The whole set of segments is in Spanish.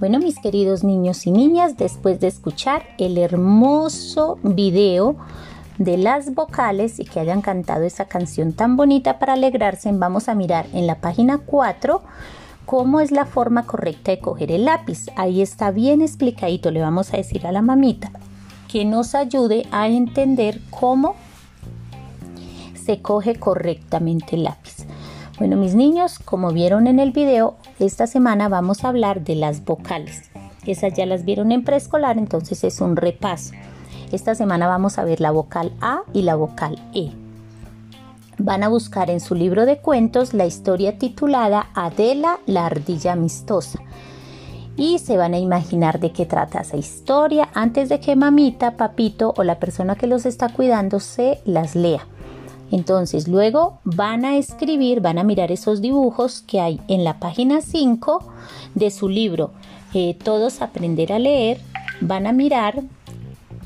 Bueno, mis queridos niños y niñas, después de escuchar el hermoso video de las vocales y que hayan cantado esa canción tan bonita para alegrarse, vamos a mirar en la página 4 cómo es la forma correcta de coger el lápiz. Ahí está bien explicadito, le vamos a decir a la mamita que nos ayude a entender cómo se coge correctamente el lápiz. Bueno, mis niños, como vieron en el video, esta semana vamos a hablar de las vocales. Esas ya las vieron en preescolar, entonces es un repaso. Esta semana vamos a ver la vocal A y la vocal E. Van a buscar en su libro de cuentos la historia titulada Adela la ardilla amistosa. Y se van a imaginar de qué trata esa historia antes de que mamita, papito o la persona que los está cuidando se las lea. Entonces luego van a escribir, van a mirar esos dibujos que hay en la página 5 de su libro eh, Todos aprender a leer. Van a mirar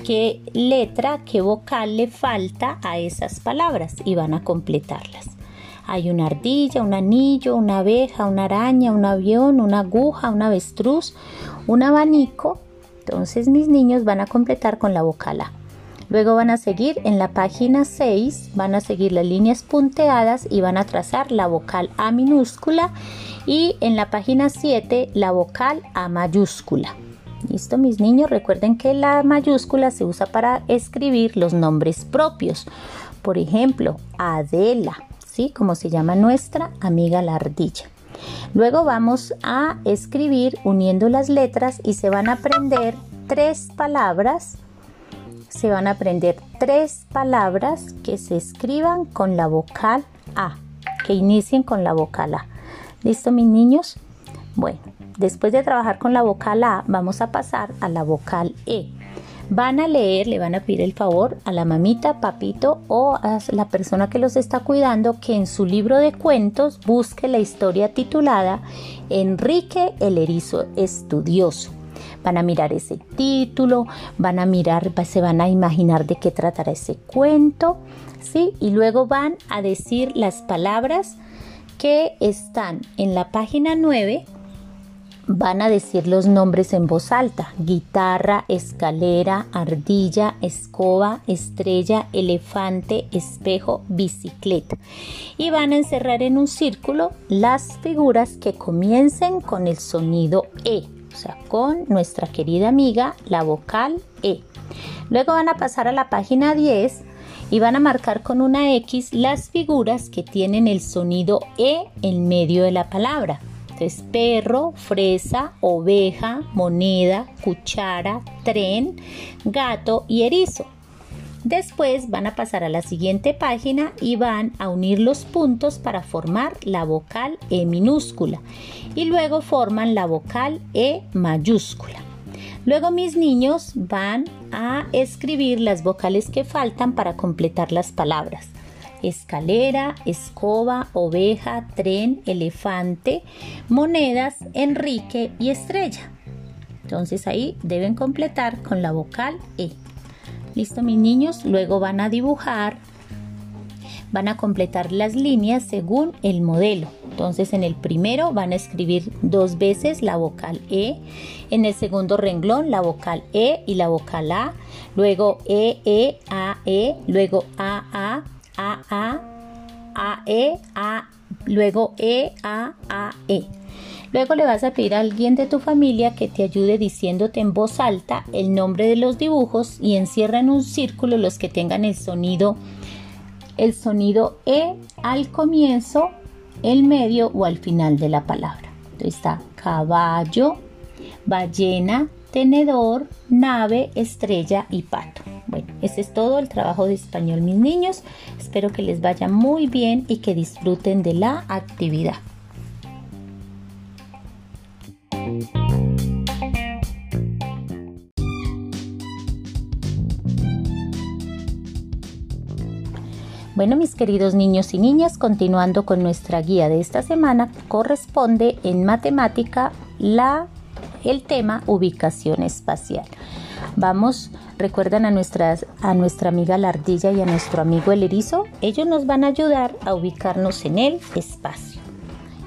qué letra, qué vocal le falta a esas palabras y van a completarlas. Hay una ardilla, un anillo, una abeja, una araña, un avión, una aguja, un avestruz, un abanico. Entonces mis niños van a completar con la vocal A. Luego van a seguir en la página 6, van a seguir las líneas punteadas y van a trazar la vocal A minúscula y en la página 7 la vocal A mayúscula. Listo, mis niños, recuerden que la mayúscula se usa para escribir los nombres propios. Por ejemplo, Adela, ¿sí? Como se llama nuestra amiga la ardilla. Luego vamos a escribir uniendo las letras y se van a aprender tres palabras se van a aprender tres palabras que se escriban con la vocal A, que inicien con la vocal A. ¿Listo, mis niños? Bueno, después de trabajar con la vocal A, vamos a pasar a la vocal E. Van a leer, le van a pedir el favor a la mamita, papito o a la persona que los está cuidando que en su libro de cuentos busque la historia titulada Enrique el Erizo Estudioso van a mirar ese título, van a mirar, se van a imaginar de qué tratará ese cuento, ¿sí? Y luego van a decir las palabras que están en la página 9 van a decir los nombres en voz alta. Guitarra, escalera, ardilla, escoba, estrella, elefante, espejo, bicicleta. Y van a encerrar en un círculo las figuras que comiencen con el sonido E sea, con nuestra querida amiga la vocal E. Luego van a pasar a la página 10 y van a marcar con una X las figuras que tienen el sonido E en medio de la palabra. Entonces, perro, fresa, oveja, moneda, cuchara, tren, gato y erizo. Después van a pasar a la siguiente página y van a unir los puntos para formar la vocal E minúscula y luego forman la vocal E mayúscula. Luego mis niños van a escribir las vocales que faltan para completar las palabras. Escalera, escoba, oveja, tren, elefante, monedas, Enrique y estrella. Entonces ahí deben completar con la vocal E. Listo mis niños, luego van a dibujar, van a completar las líneas según el modelo. Entonces en el primero van a escribir dos veces la vocal E, en el segundo renglón la vocal E y la vocal A, luego E, E, A, E, luego A, A, A, A, A, E, A, luego E, A, A, E. Luego le vas a pedir a alguien de tu familia que te ayude diciéndote en voz alta el nombre de los dibujos y encierra en un círculo los que tengan el sonido el sonido E al comienzo, el medio o al final de la palabra. Entonces está caballo, ballena, tenedor, nave, estrella y pato. Bueno, ese es todo el trabajo de español, mis niños. Espero que les vaya muy bien y que disfruten de la actividad. Bueno, mis queridos niños y niñas, continuando con nuestra guía de esta semana, corresponde en matemática la el tema ubicación espacial. Vamos, recuerdan a, nuestras, a nuestra amiga la ardilla y a nuestro amigo el erizo, ellos nos van a ayudar a ubicarnos en el espacio.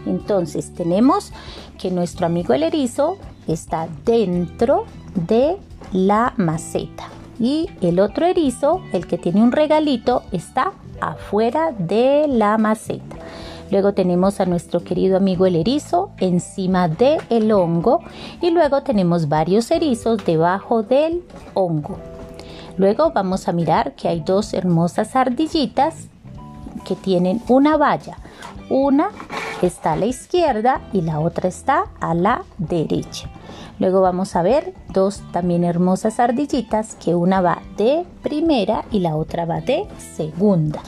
Entonces tenemos que nuestro amigo el erizo está dentro de la maceta y el otro erizo, el que tiene un regalito, está afuera de la maceta. Luego tenemos a nuestro querido amigo el erizo encima del el hongo y luego tenemos varios erizos debajo del hongo. Luego vamos a mirar que hay dos hermosas ardillitas que tienen una valla. Una está a la izquierda y la otra está a la derecha. Luego vamos a ver dos también hermosas ardillitas que una va de primera y la otra va de segunda.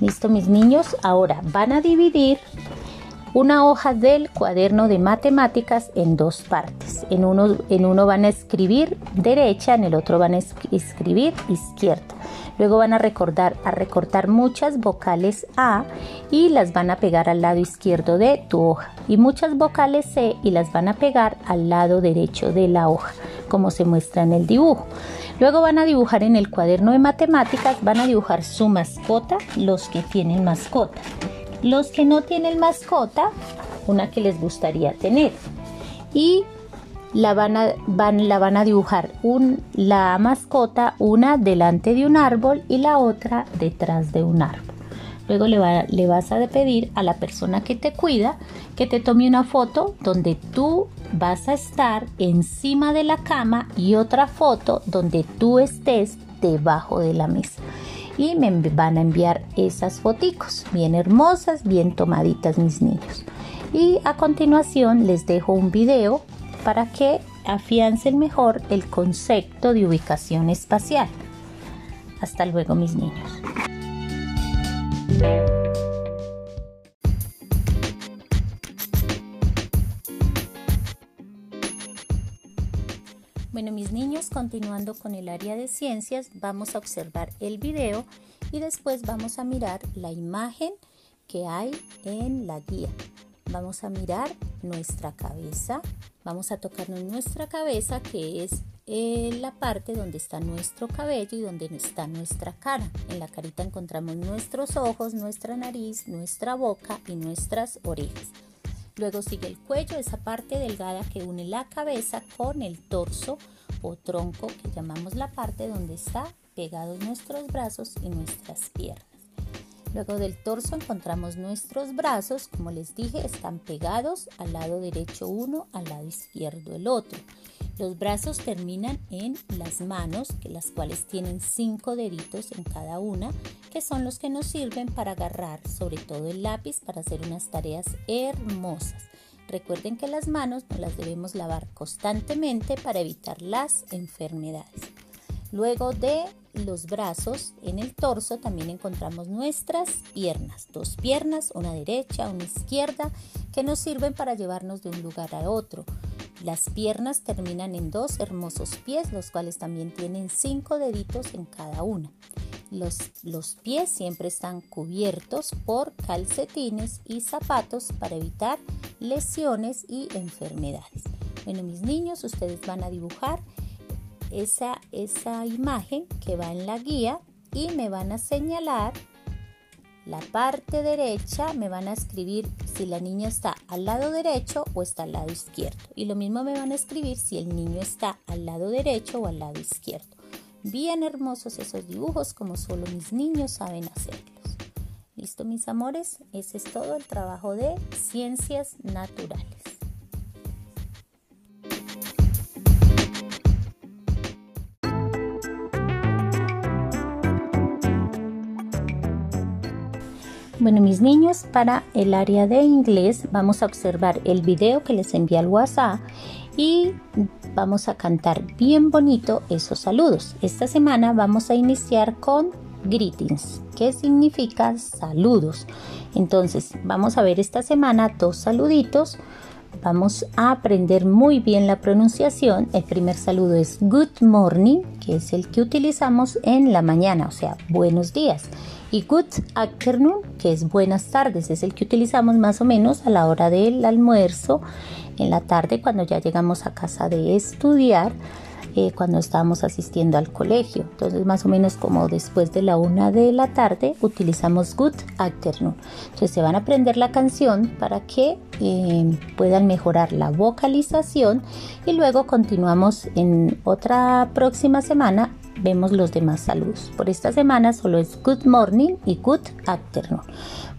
Listo, mis niños. Ahora van a dividir una hoja del cuaderno de matemáticas en dos partes. En uno, en uno van a escribir derecha, en el otro van a escribir izquierda. Luego van a recordar a recortar muchas vocales A y las van a pegar al lado izquierdo de tu hoja y muchas vocales C y las van a pegar al lado derecho de la hoja, como se muestra en el dibujo. Luego van a dibujar en el cuaderno de matemáticas, van a dibujar su mascota, los que tienen mascota. Los que no tienen mascota, una que les gustaría tener. Y la van a, la van a dibujar un, la mascota, una delante de un árbol y la otra detrás de un árbol. Luego le, le, vas a pedir a la persona que te cuida que te tome una foto donde tú vas a estar encima de la cama y otra foto donde tú estés debajo de la mesa. Y me van a enviar esas foticos, bien hermosas, bien tomaditas mis niños. Y a continuación les dejo un video para que afiancen mejor el concepto de ubicación espacial. Hasta luego mis niños. Bueno, mis niños, continuando con el área de ciencias, vamos a observar el video y después vamos a mirar la imagen que hay en la guía. Vamos a mirar nuestra cabeza, vamos a tocarnos nuestra cabeza que es en la parte donde está nuestro cabello y donde está nuestra cara. En la carita encontramos nuestros ojos, nuestra nariz, nuestra boca y nuestras orejas. Luego sigue el cuello, esa parte delgada que une la cabeza con el torso o tronco que llamamos la parte donde está pegados nuestros brazos y nuestras piernas. Luego del torso encontramos nuestros brazos, como les dije, están pegados al lado derecho uno, al lado izquierdo el otro. Los brazos terminan en las manos, que las cuales tienen cinco deditos en cada una, que son los que nos sirven para agarrar sobre todo el lápiz para hacer unas tareas hermosas. Recuerden que las manos nos las debemos lavar constantemente para evitar las enfermedades. Luego de los brazos, en el torso también encontramos nuestras piernas, dos piernas, una derecha, una izquierda, que nos sirven para llevarnos de un lugar a otro. Las piernas terminan en dos hermosos pies, los cuales también tienen cinco deditos en cada una. Los, los, pies siempre están cubiertos por calcetines y zapatos para evitar lesiones y enfermedades. Bueno, mis niños, ustedes van a dibujar esa, esa imagen que va en la guía y me van a señalar la parte derecha me van a escribir si la niña está al lado derecho o está al lado izquierdo. Y lo mismo me van a escribir si el niño está al lado derecho o al lado izquierdo. Bien hermosos esos dibujos como solo mis niños saben hacerlos. Listo mis amores, ese es todo el trabajo de ciencias naturales. Bueno, mis niños, para el área de inglés vamos a observar el video que les envié al WhatsApp y vamos a cantar bien bonito esos saludos. Esta semana vamos a iniciar con greetings, que significa saludos. Entonces, vamos a ver esta semana dos saluditos vamos a aprender muy bien la pronunciación. El primer saludo es good morning, que es el que utilizamos en la mañana, o sea, buenos días. Y good afternoon, que es buenas tardes, es el que utilizamos más o menos a la hora del almuerzo, en la tarde cuando ya llegamos a casa de estudiar eh, cuando estábamos asistiendo al colegio. Entonces, más o menos como después de la una de la tarde, utilizamos Good Afternoon. Entonces, se van a aprender la canción para que eh, puedan mejorar la vocalización y luego continuamos en otra próxima semana vemos los demás saludos. Por esta semana solo es Good Morning y Good Afternoon.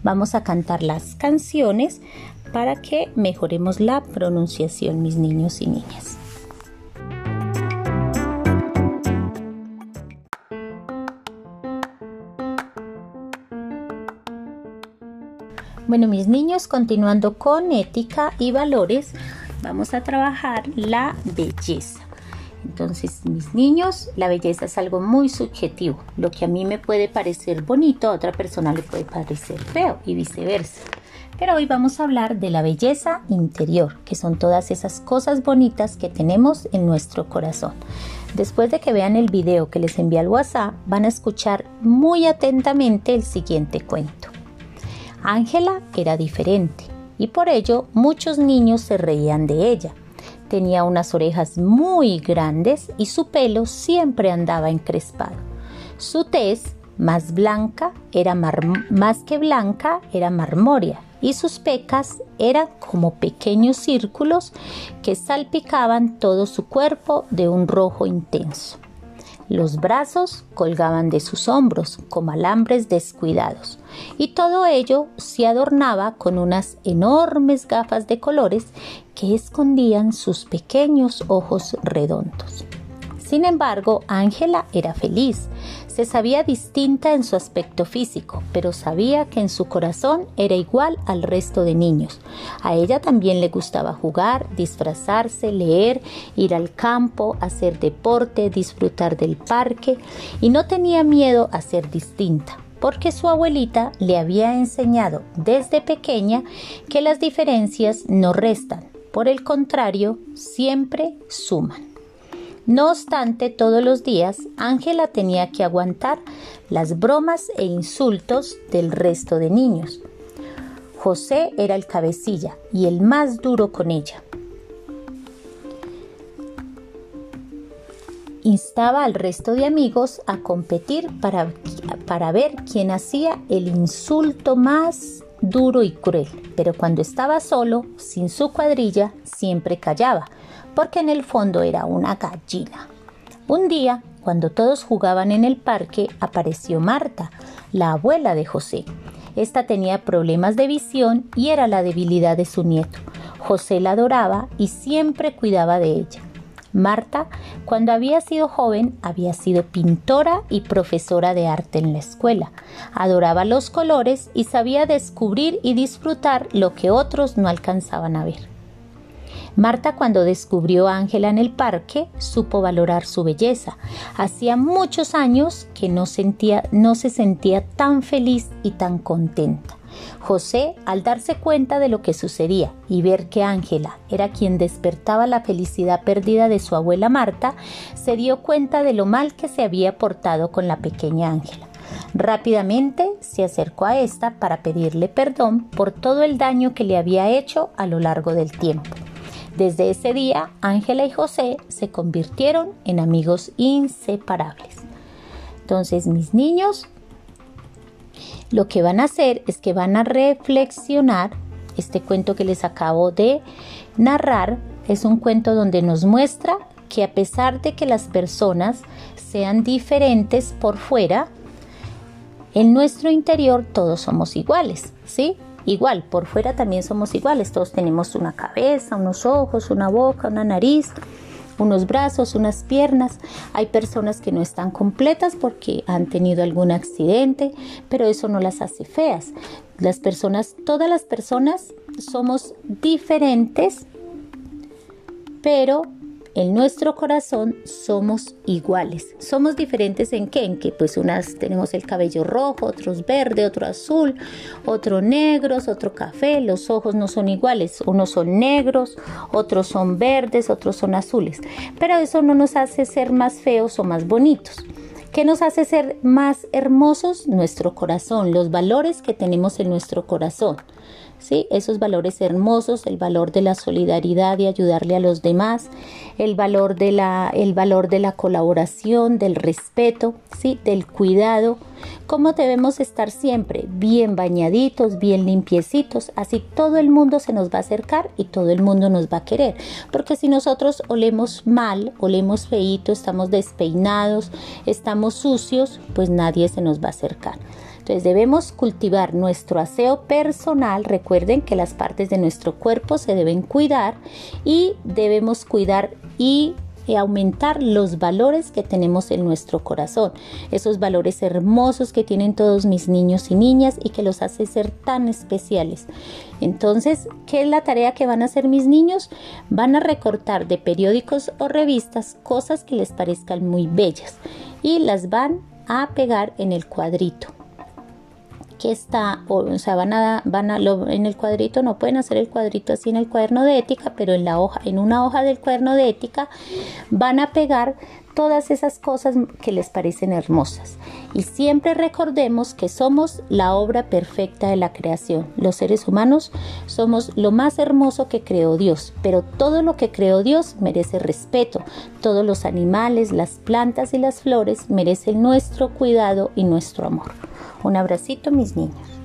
Vamos a cantar las canciones para que mejoremos la pronunciación, mis niños y niñas. Bueno, mis niños, continuando con ética y valores, vamos a trabajar la belleza. Entonces, mis niños, la belleza es algo muy subjetivo. Lo que a mí me puede parecer bonito, a otra persona le puede parecer feo y viceversa. Pero hoy vamos a hablar de la belleza interior, que son todas esas cosas bonitas que tenemos en nuestro corazón. Después de que vean el video que les envié al WhatsApp, van a escuchar muy atentamente el siguiente cuento. Ángela era diferente y por ello muchos niños se reían de ella. Tenía unas orejas muy grandes y su pelo siempre andaba encrespado. Su tez, más blanca, era más que blanca, era marmórea y sus pecas eran como pequeños círculos que salpicaban todo su cuerpo de un rojo intenso. Los brazos colgaban de sus hombros como alambres descuidados y todo ello se adornaba con unas enormes gafas de colores que escondían sus pequeños ojos redondos. Sin embargo, Ángela era feliz, se sabía distinta en su aspecto físico, pero sabía que en su corazón era igual al resto de niños. A ella también le gustaba jugar, disfrazarse, leer, ir al campo, hacer deporte, disfrutar del parque y no tenía miedo a ser distinta porque su abuelita le había enseñado desde pequeña que las diferencias no restan, por el contrario, siempre suman. No obstante, todos los días Ángela tenía que aguantar las bromas e insultos del resto de niños. José era el cabecilla y el más duro con ella. Instaba al resto de amigos a competir para, para ver quién hacía el insulto más duro y cruel, pero cuando estaba solo, sin su cuadrilla, siempre callaba, porque en el fondo era una gallina. Un día, cuando todos jugaban en el parque, apareció Marta, la abuela de José. Esta tenía problemas de visión y era la debilidad de su nieto. José la adoraba y siempre cuidaba de ella. Marta, cuando había sido joven, había sido pintora y profesora de arte en la escuela. Adoraba los colores y sabía descubrir y disfrutar lo que otros no alcanzaban a ver. Marta cuando descubrió a Ángela en el parque supo valorar su belleza. Hacía muchos años que no, se sentía tan feliz y tan contenta. José, al darse cuenta de lo que sucedía y ver que Ángela era quien despertaba la felicidad perdida de su abuela Marta, se dio cuenta de lo mal que se había portado con la pequeña Ángela. Rápidamente se acercó a esta para pedirle perdón por todo el daño que le había hecho a lo largo del tiempo. Desde ese día, Ángela y José se convirtieron en amigos inseparables. Entonces, mis niños, lo que van a hacer es que van a reflexionar. Este cuento que les acabo de narrar es un cuento donde nos muestra que a pesar de que las personas sean diferentes por fuera, en nuestro interior todos somos iguales, ¿sí? Igual, por fuera también somos iguales, todos tenemos una cabeza, unos ojos, una boca, una nariz, unos brazos, unas piernas. Hay personas que no están completas porque han tenido algún accidente, pero eso no las hace feas. Las personas, todas las personas somos diferentes, pero en nuestro corazón somos iguales. Somos diferentes en qué? En que pues unas tenemos el cabello rojo, otros verde, otro azul, otro negros, otro café. Los ojos no son iguales. Unos son negros, otros son verdes, otros son azules. Pero eso no nos hace ser más feos o más bonitos. ¿Qué nos hace ser más hermosos? Nuestro corazón, los valores que tenemos en nuestro corazón. ¿Sí? Esos valores hermosos, el valor de la solidaridad y ayudarle a los demás, el valor de la, el valor de la colaboración, del respeto, ¿sí? Del cuidado, cómo debemos estar siempre bien bañaditos, bien limpiecitos, así todo el mundo se nos va a acercar y todo el mundo nos va a querer, porque si nosotros olemos mal, olemos feito, estamos despeinados, estamos sucios, pues nadie se nos va a acercar. Entonces debemos cultivar nuestro aseo personal. Recuerden que las partes de nuestro cuerpo se deben cuidar y debemos cuidar y aumentar los valores que tenemos en nuestro corazón, esos valores hermosos que tienen todos mis niños y niñas y que los hace ser tan especiales. Entonces, ¿qué es la tarea que van a hacer mis niños? Van a recortar de periódicos o revistas cosas que les parezcan muy bellas y las van a pegar en el cuadrito que está, o, sea, van a, van a en el cuadrito, no pueden hacer el cuadrito así en el cuaderno de ética, pero en la hoja, en una hoja del cuaderno de ética, van a pegar todas esas cosas que les parecen hermosas. Y siempre recordemos que somos la obra perfecta de la creación. Los seres humanos somos lo más hermoso que creó Dios, pero todo lo que creó Dios merece respeto. Todos los animales, las plantas y las flores merecen nuestro cuidado y nuestro amor. Un abracito mis niños.